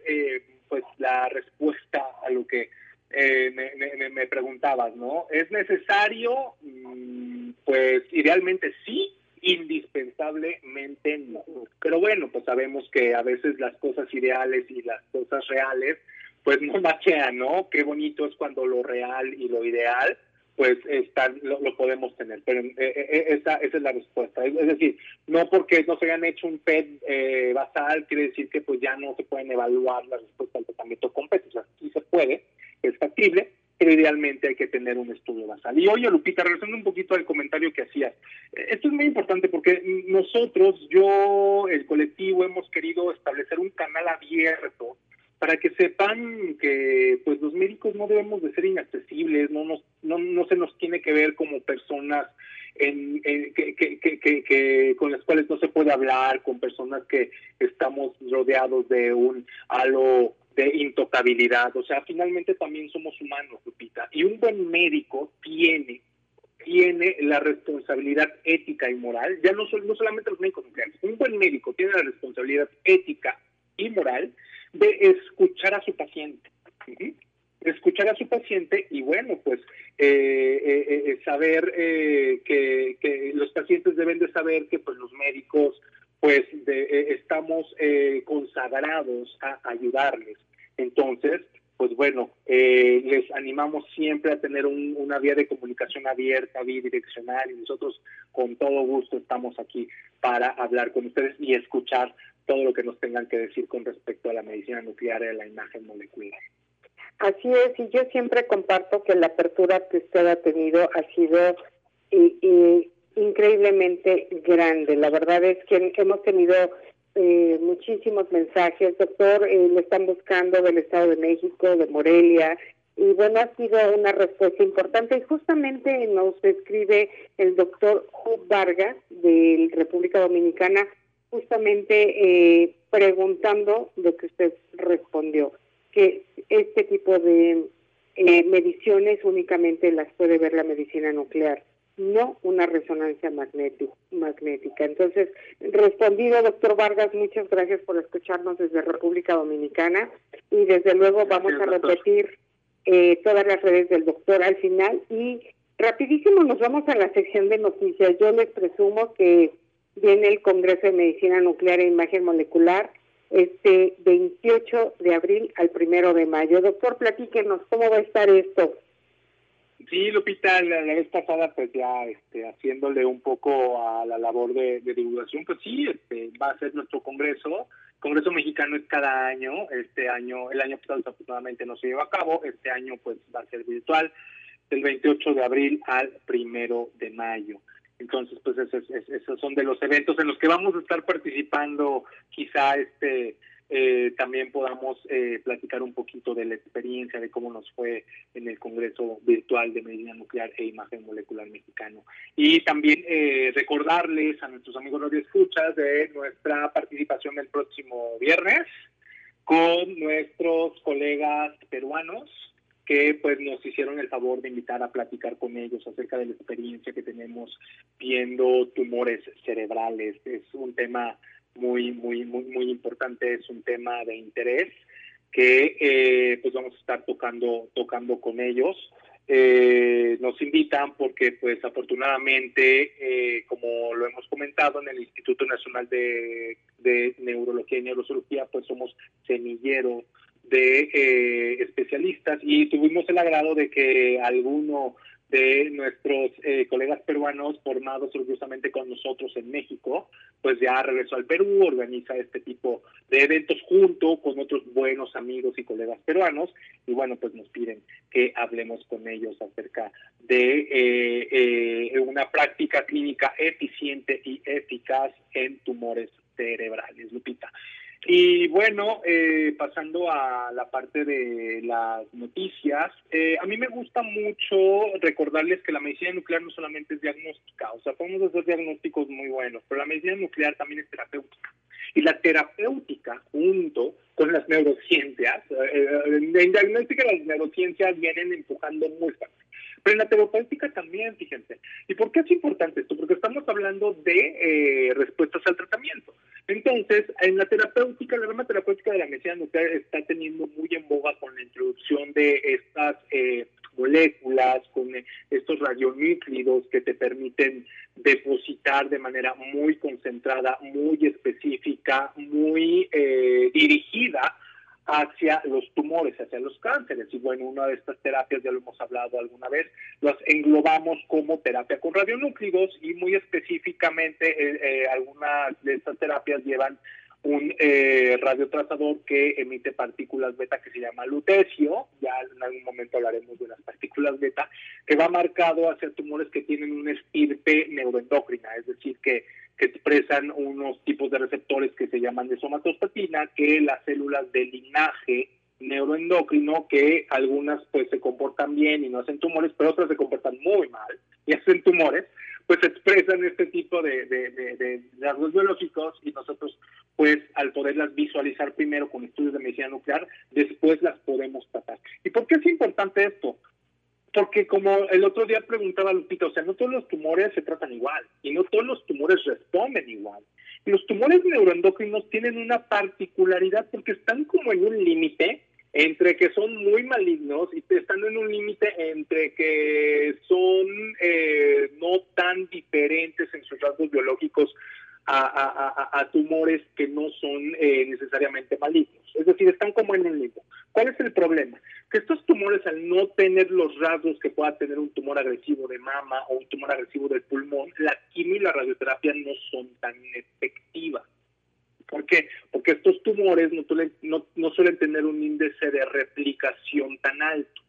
pues la respuesta a lo que me, preguntabas, ¿no? ¿Es necesario? Mm, pues idealmente sí, indispensablemente no. Pero bueno, pues sabemos que a veces las cosas ideales y las cosas reales pues no machean, ¿no? Qué bonito es cuando lo real y lo ideal pues están, lo, podemos tener. Pero eh, eh, esa, esa es la respuesta. Es, decir, no porque no se hayan hecho un PET eh, basal quiere decir que pues ya no se pueden evaluar la respuesta al tratamiento con PET. O sea, sí se puede, es factible, pero idealmente hay que tener un estudio basal. Y oye, Lupita, regresando un poquito al comentario que hacías, esto es muy importante porque nosotros, yo, el colectivo, hemos querido establecer un canal abierto para que sepan que pues los médicos no debemos de ser inaccesibles, no nos, no, no se nos tiene que ver como personas en, que, que, que, que, con las cuales no se puede hablar, con personas que estamos rodeados de un halo de intocabilidad. O sea, finalmente también somos humanos, Lupita. Y un buen médico tiene tiene la responsabilidad ética y moral, ya no, no solamente los médicos nucleares, un buen médico tiene la responsabilidad ética y moral de escuchar a su paciente. Escuchar a su paciente y bueno, pues eh, eh, eh, saber que, que, los pacientes deben de saber que pues los médicos pues estamos consagrados a ayudarles. Entonces, pues bueno, les animamos siempre a tener una vía de comunicación abierta, bidireccional, y nosotros con todo gusto estamos aquí para hablar con ustedes y escuchar todo lo que nos tengan que decir con respecto a la medicina nuclear y a la imagen molecular. Así es, y yo siempre comparto que la apertura que usted ha tenido ha sido increíblemente grande. La verdad es que hemos tenido eh, muchísimos mensajes. Doctor, eh, lo están buscando del Estado de México, de Morelia, y bueno, ha sido una respuesta importante. Y justamente nos escribe el doctor Hub Vargas de República Dominicana justamente eh, preguntando lo que usted respondió, que este tipo de eh, mediciones únicamente las puede ver la medicina nuclear, no una resonancia magnética. Entonces, respondido, doctor Vargas, muchas gracias por escucharnos desde República Dominicana y desde luego vamos a repetir eh, todas las redes del doctor al final y rapidísimo nos vamos a la sección de noticias. Yo les presumo que viene el Congreso de Medicina Nuclear e Imagen Molecular este 28 de abril al primero de mayo. Doctor, platíquenos, ¿cómo va a estar esto? Sí, Lupita, la, vez pasada, pues ya este, haciéndole un poco a la labor de, divulgación, pues sí, este, va a ser nuestro congreso. Congreso mexicano es cada año, este año, el año pasado afortunadamente no se lleva a cabo, este año pues va a ser virtual, del 28 de abril al primero de mayo. Entonces, pues esos, son de los eventos en los que vamos a estar participando. Quizá este eh, también podamos eh, platicar un poquito de la experiencia, de cómo nos fue en el Congreso Virtual de Medicina Nuclear e Imagen Molecular Mexicano. Y también eh, recordarles a nuestros amigos radio escuchas de nuestra participación el próximo viernes con nuestros colegas peruanos que pues nos hicieron el favor de invitar a platicar con ellos acerca de la experiencia que tenemos viendo tumores cerebrales. Es un tema muy, muy, muy, muy importante, es un tema de interés que eh, pues vamos a estar tocando, tocando con ellos. Eh, nos invitan porque pues afortunadamente, eh, como lo hemos comentado en el Instituto Nacional de, de Neurología y Neurocirugía, pues somos semillero de eh, especialistas y tuvimos el agrado de que alguno de nuestros eh, colegas peruanos formados orgullosamente con nosotros en México, pues ya regresó al Perú, organiza este tipo de eventos junto con otros buenos amigos y colegas peruanos y bueno, pues nos piden que hablemos con ellos acerca de eh, una práctica clínica eficiente y eficaz en tumores cerebrales. Lupita, y bueno, eh, pasando a la parte de las noticias, eh, a mí me gusta mucho recordarles que la medicina nuclear no solamente es diagnóstica, o sea, podemos hacer diagnósticos muy buenos, pero la medicina nuclear también es terapéutica. Y la terapéutica, junto con las neurociencias, eh, en diagnóstica las neurociencias vienen empujando muy fuerte. Pero en la terapéutica también, fíjense. ¿Y por qué es importante esto? Porque estamos hablando de respuestas al tratamiento. Entonces, en la terapéutica, la rama terapéutica de la medicina nuclear está teniendo muy en boga con la introducción de estas eh, moléculas, con estos radionúclidos que te permiten depositar de manera muy concentrada, muy específica, muy eh, dirigida hacia los tumores, hacia los cánceres. Y bueno, una de estas terapias, ya lo hemos hablado alguna vez, las englobamos como terapia con radionúclidos y muy específicamente eh, eh, algunas de estas terapias llevan un eh, radiotrazador que emite partículas beta que se llama lutecio, ya en algún momento hablaremos de las partículas beta, que va marcado hacia tumores que tienen una estirpe neuroendocrina, es decir, que, expresan unos tipos de receptores que se llaman de somatostatina, que las células de linaje neuroendocrino, que algunas pues se comportan bien y no hacen tumores, pero otras se comportan muy mal y hacen tumores, pues expresan este tipo de, de, rasgos biológicos y nosotros, pues al poderlas visualizar primero con estudios de medicina nuclear, después las podemos tratar. ¿Y por qué es importante esto? Porque como el otro día preguntaba Lupita, o sea, no todos los tumores se tratan igual y no todos los tumores responden igual. Los tumores neuroendocrinos tienen una particularidad porque están como en un límite entre que son muy malignos y están en un límite entre que son eh, no tan diferentes en sus rasgos biológicos a, tumores que no son eh, necesariamente malignos. Es decir, están como en un limbo. ¿Cuál es el problema? Que estos tumores, al no tener los rasgos que pueda tener un tumor agresivo de mama o un tumor agresivo del pulmón, la quimio y la radioterapia no son tan efectivas. ¿Por qué? Porque estos tumores no, no, suelen tener un índice de replicación tan alto.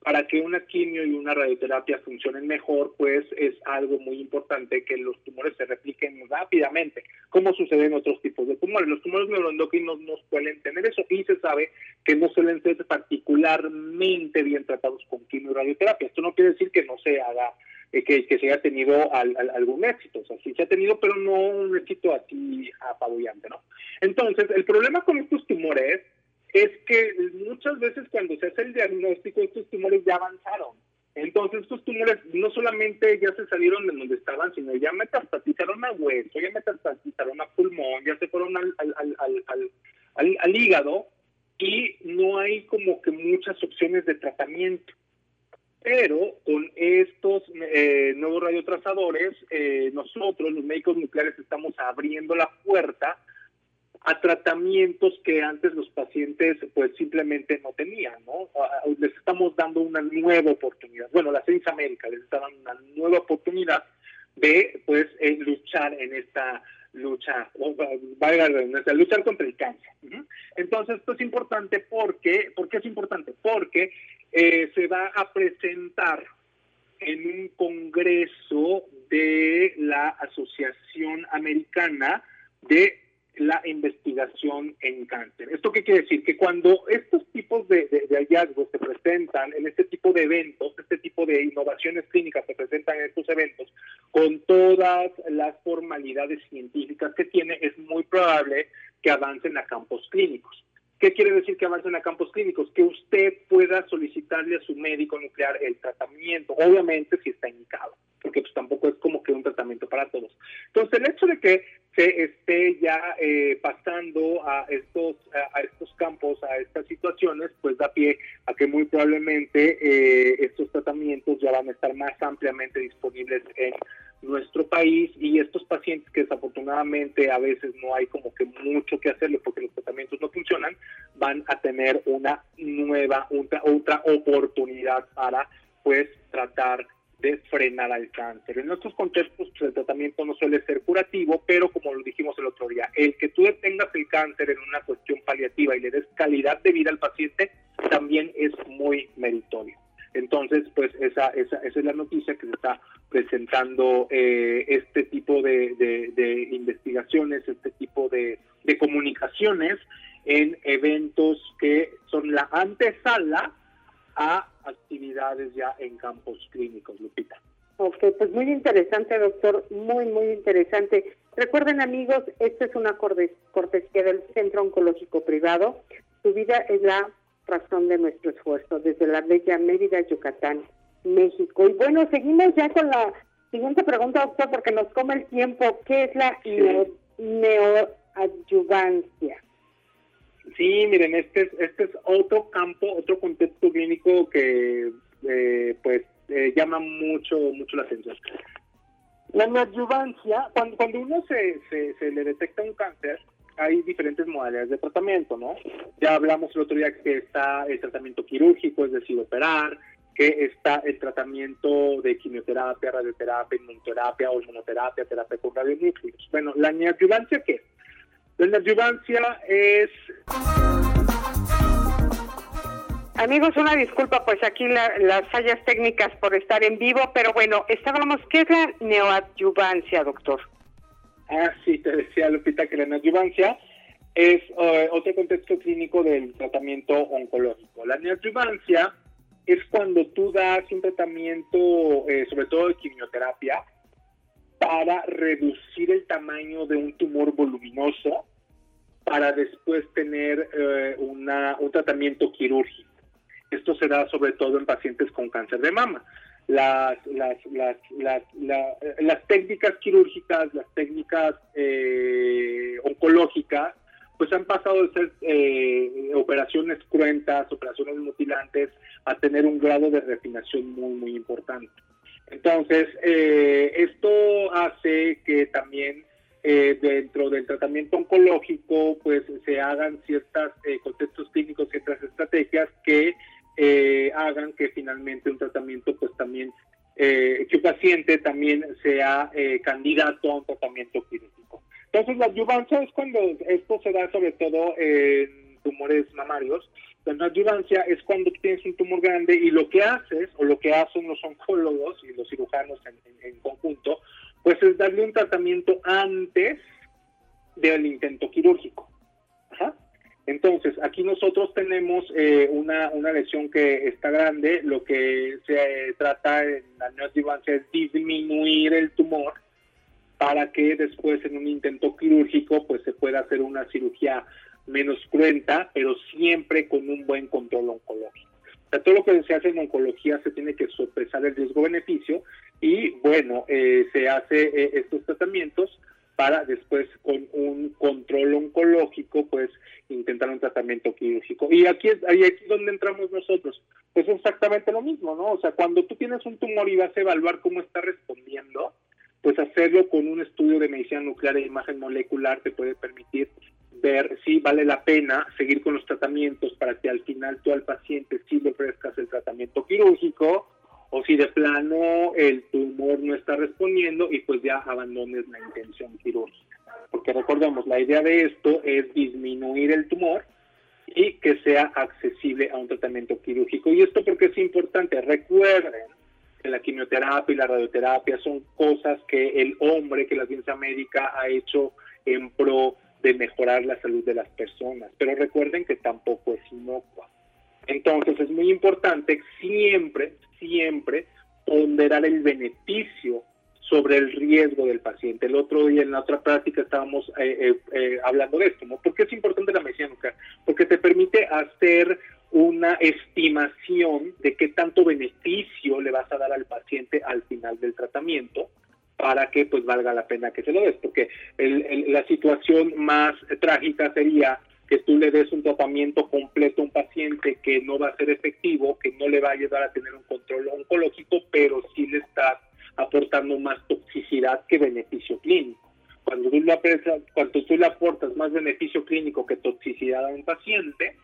Para que una quimio y una radioterapia funcionen mejor, pues es algo muy importante que los tumores se repliquen rápidamente, como sucede en otros tipos de tumores. Los tumores neuroendocrinos no suelen tener eso y se sabe que no suelen ser particularmente bien tratados con quimio y radioterapia. Esto no quiere decir que no se haga eh, que, se haya tenido algún éxito. O sea, sí se ha tenido, pero no un éxito así apabullante, ¿no? Entonces, el problema con estos tumores es que muchas veces cuando se hace el diagnóstico, estos tumores ya avanzaron. Entonces, estos tumores no solamente ya se salieron de donde estaban, sino ya metastatizaron a hueso, ya metastatizaron a pulmón, ya se fueron al, al, al hígado y no hay como que muchas opciones de tratamiento pero con estos eh, nuevos radiotrazadores, eh, nosotros, los médicos nucleares, estamos abriendo la puerta a tratamientos que antes los pacientes pues simplemente no tenían, ¿no? Les estamos dando una nueva oportunidad. Bueno, la Ciencia América les está dando una nueva oportunidad de pues eh, luchar en esta lucha, valga la luchar contra el cáncer. Entonces, esto es importante porque, ¿por qué es importante? Porque eh, se va a presentar en un congreso de la Asociación Americana de la investigación en cáncer. ¿Esto qué quiere decir? Que cuando estos tipos de, hallazgos se presentan en este tipo de eventos, este tipo de innovaciones clínicas se presentan en estos eventos, con todas las formalidades científicas que tiene, es muy probable que avancen a campos clínicos. ¿Qué quiere decir que avancen a campos clínicos? Que usted pueda solicitarle a su médico nuclear el tratamiento, obviamente si está indicado, porque pues tampoco es como que un tratamiento para todos. Entonces, el hecho de que se esté ya eh, pasando a estos, a, estos campos, a estas situaciones, pues da pie a que muy probablemente eh, estos tratamientos ya van a estar más ampliamente disponibles en nuestro país y estos pacientes que desafortunadamente a veces no hay como que mucho que hacerle porque los tratamientos no funcionan, van a tener una nueva, otra, otra oportunidad para pues tratar de frenar al cáncer. En nuestros contextos pues, el tratamiento no suele ser curativo, pero como lo dijimos el otro día, el que tú detengas el cáncer en una cuestión paliativa y le des calidad de vida al paciente también es muy meritorio. Entonces, pues esa, esa, esa es la noticia que se está presentando eh, este tipo de, investigaciones, este tipo de, comunicaciones en eventos que son la antesala a actividades ya en campos clínicos, Lupita. Ok, pues muy interesante, doctor, muy, muy interesante. Recuerden, amigos, esta es una cortesía del Centro Oncológico Privado. Su vida es la razón de nuestro esfuerzo desde la bella Mérida, Yucatán, México. Y bueno, seguimos ya con la siguiente pregunta, doctor, porque nos come el tiempo. ¿Qué es la neoadyuvancia? Sí, miren, este es, este es otro campo, otro contexto clínico que eh, pues eh, llama mucho, mucho la atención. La neoadyuvancia, cuando, cuando uno se, se, se le detecta un cáncer, hay diferentes modalidades de tratamiento, ¿no? Ya hablamos el otro día que está el tratamiento quirúrgico, es decir, operar, que está el tratamiento de quimioterapia, radioterapia, inmunoterapia, hormonoterapia, terapia con radionúcleos. Bueno, ¿la neoadyuvancia qué? La neoadyuvancia es... Amigos, una disculpa, pues aquí las fallas técnicas por estar en vivo, pero bueno, estábamos, ¿qué es la neoadyuvancia, doctor? Ah, sí, te decía Lupita que la neoadyuvancia es eh, otro contexto clínico del tratamiento oncológico. La neoadyuvancia es cuando tú das un tratamiento, eh, sobre todo de quimioterapia, para reducir el tamaño de un tumor voluminoso para después tener eh, una, un tratamiento quirúrgico. Esto se da sobre todo en pacientes con cáncer de mama las, las, las, las, las técnicas quirúrgicas, las técnicas eh, oncológicas, pues han pasado de ser eh, operaciones cruentas, operaciones mutilantes, a tener un grado de refinación muy, muy importante. Entonces, eh, esto hace que también dentro del tratamiento oncológico, pues se hagan ciertos contextos clínicos, ciertas estrategias que eh, hagan que finalmente un tratamiento, pues también, eh, que un paciente también sea eh, candidato a un tratamiento quirúrgico. Entonces, la adyuvancia es cuando esto se da sobre todo en tumores mamarios. La adyuvancia es cuando tienes un tumor grande y lo que haces, o lo que hacen los oncólogos y los cirujanos en, conjunto, pues es darle un tratamiento antes del intento quirúrgico. Entonces, aquí nosotros tenemos eh, una, una, lesión que está grande, lo que se trata en la neoadjuvancia es disminuir el tumor para que después en un intento quirúrgico pues se pueda hacer una cirugía menos cruenta, pero siempre con un buen control oncológico. O sea, todo lo que se hace en oncología se tiene que sopesar el riesgo-beneficio y bueno, eh, se hace eh, estos tratamientos para después con un control oncológico, pues intentar un tratamiento quirúrgico. Y aquí es ahí aquí donde entramos nosotros. Pues es exactamente lo mismo, ¿no? O sea, cuando tú tienes un tumor y vas a evaluar cómo está respondiendo, pues hacerlo con un estudio de medicina nuclear e imagen molecular te puede permitir ver si vale la pena seguir con los tratamientos para que al final tú al paciente sí le ofrezcas el tratamiento quirúrgico o si de plano el tumor no está respondiendo y pues ya abandones la intención quirúrgica. Porque recordemos, la idea de esto es disminuir el tumor y que sea accesible a un tratamiento quirúrgico. Y esto porque es importante, recuerden que la quimioterapia y la radioterapia son cosas que el hombre, que la ciencia médica ha hecho en pro de mejorar la salud de las personas. Pero recuerden que tampoco es inocua. Entonces es muy importante siempre, siempre ponderar el beneficio sobre el riesgo del paciente. El otro día en la otra práctica estábamos eh, eh, eh, hablando de esto, ¿no? ¿Por qué es importante la medicina nuclear? Porque te permite hacer una estimación de qué tanto beneficio le vas a dar al paciente al final del tratamiento para que pues valga la pena que se lo des, porque la situación más trágica sería que tú le des un tratamiento completo a un paciente que no va a ser efectivo, que no le va a ayudar a tener un control oncológico, pero sí le está aportando más toxicidad que beneficio clínico. Cuando tú, le cuando tú le aportas más beneficio clínico que toxicidad a un paciente,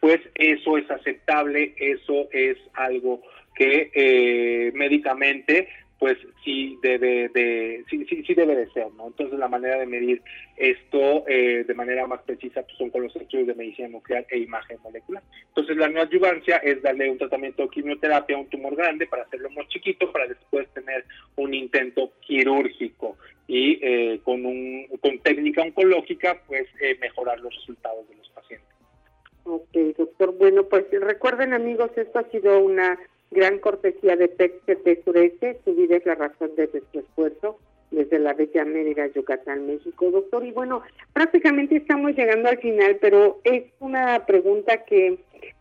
pues eso es aceptable, eso es algo que eh, médicamente pues sí debe de sí, sí, sí, debe de ser, ¿no? Entonces la manera de medir esto eh, de manera más precisa pues, son con los estudios de medicina nuclear e imagen molecular. Entonces la neoadyuvancia es darle un tratamiento de quimioterapia a un tumor grande para hacerlo más chiquito para después tener un intento quirúrgico y eh, con un con técnica oncológica pues eh, mejorar los resultados de los pacientes. Ok, doctor. Bueno, pues recuerden amigos, esto ha sido una Gran cortesía de PEC Sureste, su vida es la razón de nuestro esfuerzo desde la Bella Mérida, Yucatán, México, doctor. Y bueno, prácticamente estamos llegando al final, pero es una pregunta que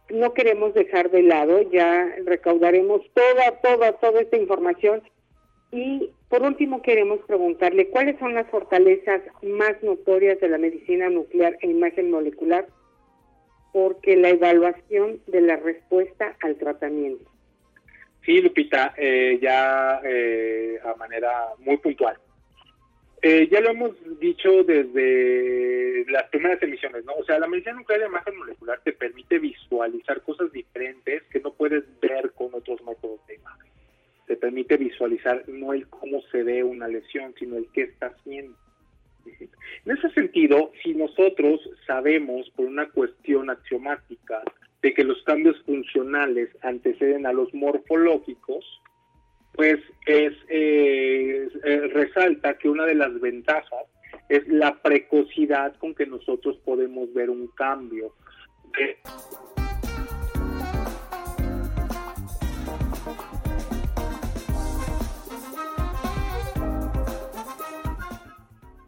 no queremos dejar de lado. Ya recaudaremos toda, toda, toda esta información. Y por último queremos preguntarle cuáles son las fortalezas más notorias de la medicina nuclear e imagen molecular, porque la evaluación de la respuesta al tratamiento. Sí, Lupita, eh, ya eh, a manera muy puntual. Eh, ya lo hemos dicho desde las primeras emisiones, ¿no? O sea, la medicina nuclear de imagen molecular te permite visualizar cosas diferentes que no puedes ver con otros métodos de imagen. Te permite visualizar no el cómo se ve una lesión, sino el qué está haciendo. En ese sentido, si nosotros sabemos por una cuestión axiomática de que los cambios funcionales anteceden a los morfológicos, pues es, eh, resalta que una de las ventajas es la precocidad con que nosotros podemos ver un cambio.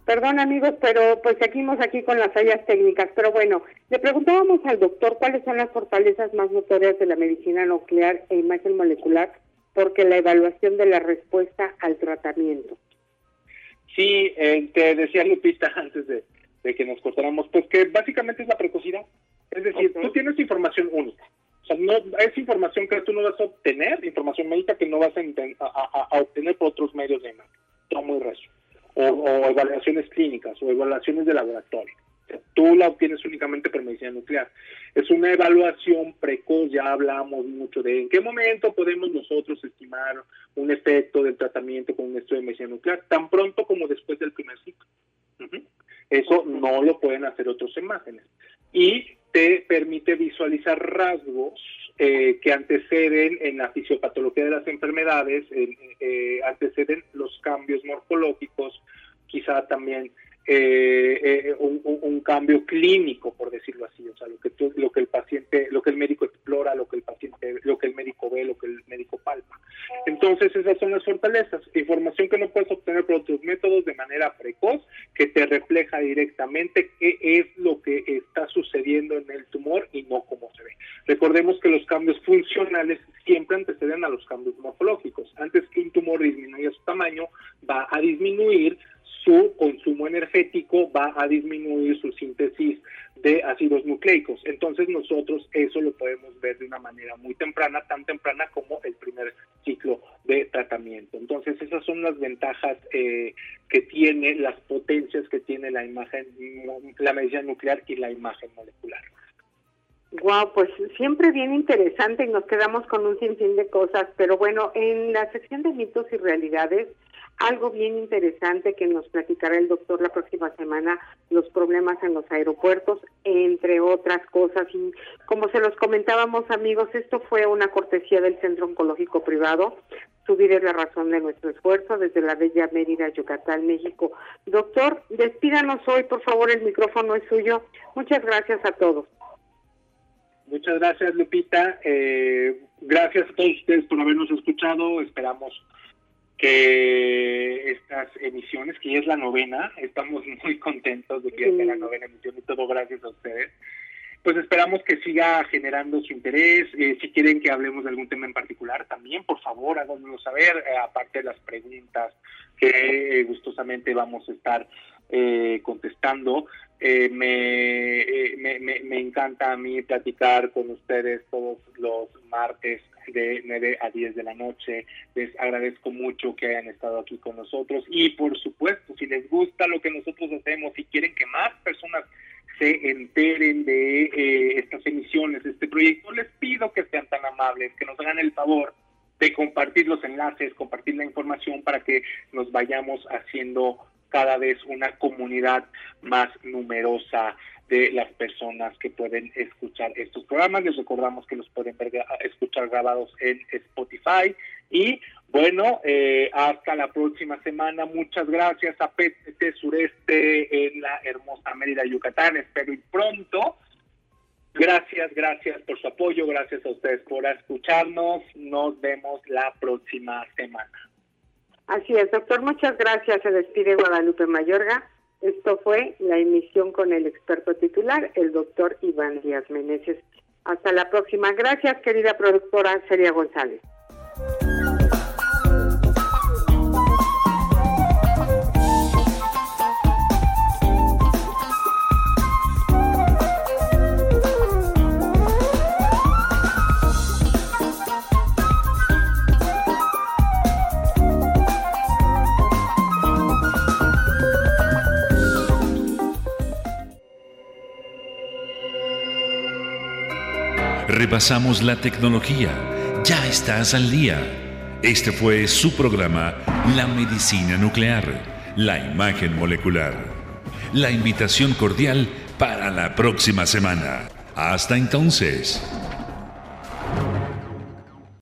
Perdón amigos, pero pues seguimos aquí con las fallas técnicas. Pero bueno, le preguntábamos al doctor cuáles son las fortalezas más notorias de la medicina nuclear e imagen molecular porque la evaluación de la respuesta al tratamiento. Sí, eh, te decía Lupita antes de, que nos cortáramos, pues que básicamente es la precocidad. Es decir, tú tienes información única. O sea, no, es información que tú no vas a obtener, información médica que no vas a, obtener por otros medios de imagen. Todo muy recio. O, evaluaciones clínicas o evaluaciones de laboratorio. Tú la obtienes únicamente por medicina nuclear. Es una evaluación precoz, ya hablamos mucho de en qué momento podemos nosotros estimar un efecto del tratamiento con un estudio de medicina nuclear, tan pronto como después del primer ciclo. Eso no lo pueden hacer otras imágenes. Y te permite visualizar rasgos eh, que anteceden en la fisiopatología de las enfermedades, eh, anteceden los cambios morfológicos, quizá también eh, eh, un, cambio clínico, por decirlo así, o sea, lo que lo que el paciente, lo que el médico explora, lo que el paciente, lo que el médico ve, lo que el médico palpa. Entonces esas son las fortalezas, información que no puedes obtener por otros métodos de manera precoz, que te refleja directamente qué es lo que está sucediendo en el tumor y no cómo se ve. Recordemos que los cambios funcionales siempre anteceden a los cambios morfológicos. Antes que un tumor disminuya su tamaño, va a disminuir su consumo energético va a disminuir su síntesis de ácidos nucleicos. Entonces nosotros eso lo podemos ver de una manera muy temprana, tan temprana de tratamiento. Entonces esas son las ventajas eh, que tiene, las potencias que tiene la imagen, la medicina nuclear y la imagen molecular. Wow, pues siempre bien interesante y nos quedamos con un sinfín de cosas, pero bueno, en la sección de mitos y realidades algo bien interesante que nos platicará el doctor la próxima semana, los problemas en los aeropuertos, entre otras cosas. Y como se los comentábamos amigos, esto fue una cortesía del Centro Oncológico Privado. Subir es la razón de nuestro esfuerzo desde la bella Mérida, Yucatán, México. Doctor, despídanos hoy, por favor, el micrófono es suyo. Muchas gracias a todos. Muchas gracias, Lupita. Eh, gracias a todos ustedes por habernos escuchado. Esperamos que estas emisiones, que ya es la novena, estamos muy contentos de que sea la novena emisión y todo gracias a ustedes. Pues esperamos que siga generando su interés. Eh, si quieren que hablemos de algún tema en particular, también, por favor, háganoslo saber, eh, aparte de las preguntas que eh, gustosamente vamos a estar contestando. Me, me, me, me encanta a mí platicar con ustedes todos los martes de 9 a 10 de la noche. Les agradezco mucho que hayan estado aquí con nosotros y por supuesto, si les gusta lo que nosotros hacemos y quieren que más personas se enteren de eh, estas emisiones, de este proyecto, les pido que sean tan amables, que nos hagan el favor de compartir los enlaces, compartir la información para que nos vayamos haciendo cada vez una comunidad más numerosa de las personas que pueden escuchar estos programas. Les recordamos que los pueden ver, escuchar grabados en Spotify. Y bueno, eh, hasta la próxima semana. Muchas gracias a PTT Sureste en la hermosa Mérida, Yucatán. Espero y pronto. Gracias, gracias por su apoyo. Gracias a ustedes por escucharnos. Nos vemos la próxima semana. Así es, doctor. Muchas gracias. Se despide Guadalupe Mayorga. Esto fue la emisión con el experto titular, el doctor Iván Díaz Meneses. Hasta la próxima. Gracias, querida productora Seria González. Repasamos la tecnología. Ya estás al día. Este fue su programa La Medicina Nuclear, la imagen molecular. La invitación cordial para la próxima semana. Hasta entonces.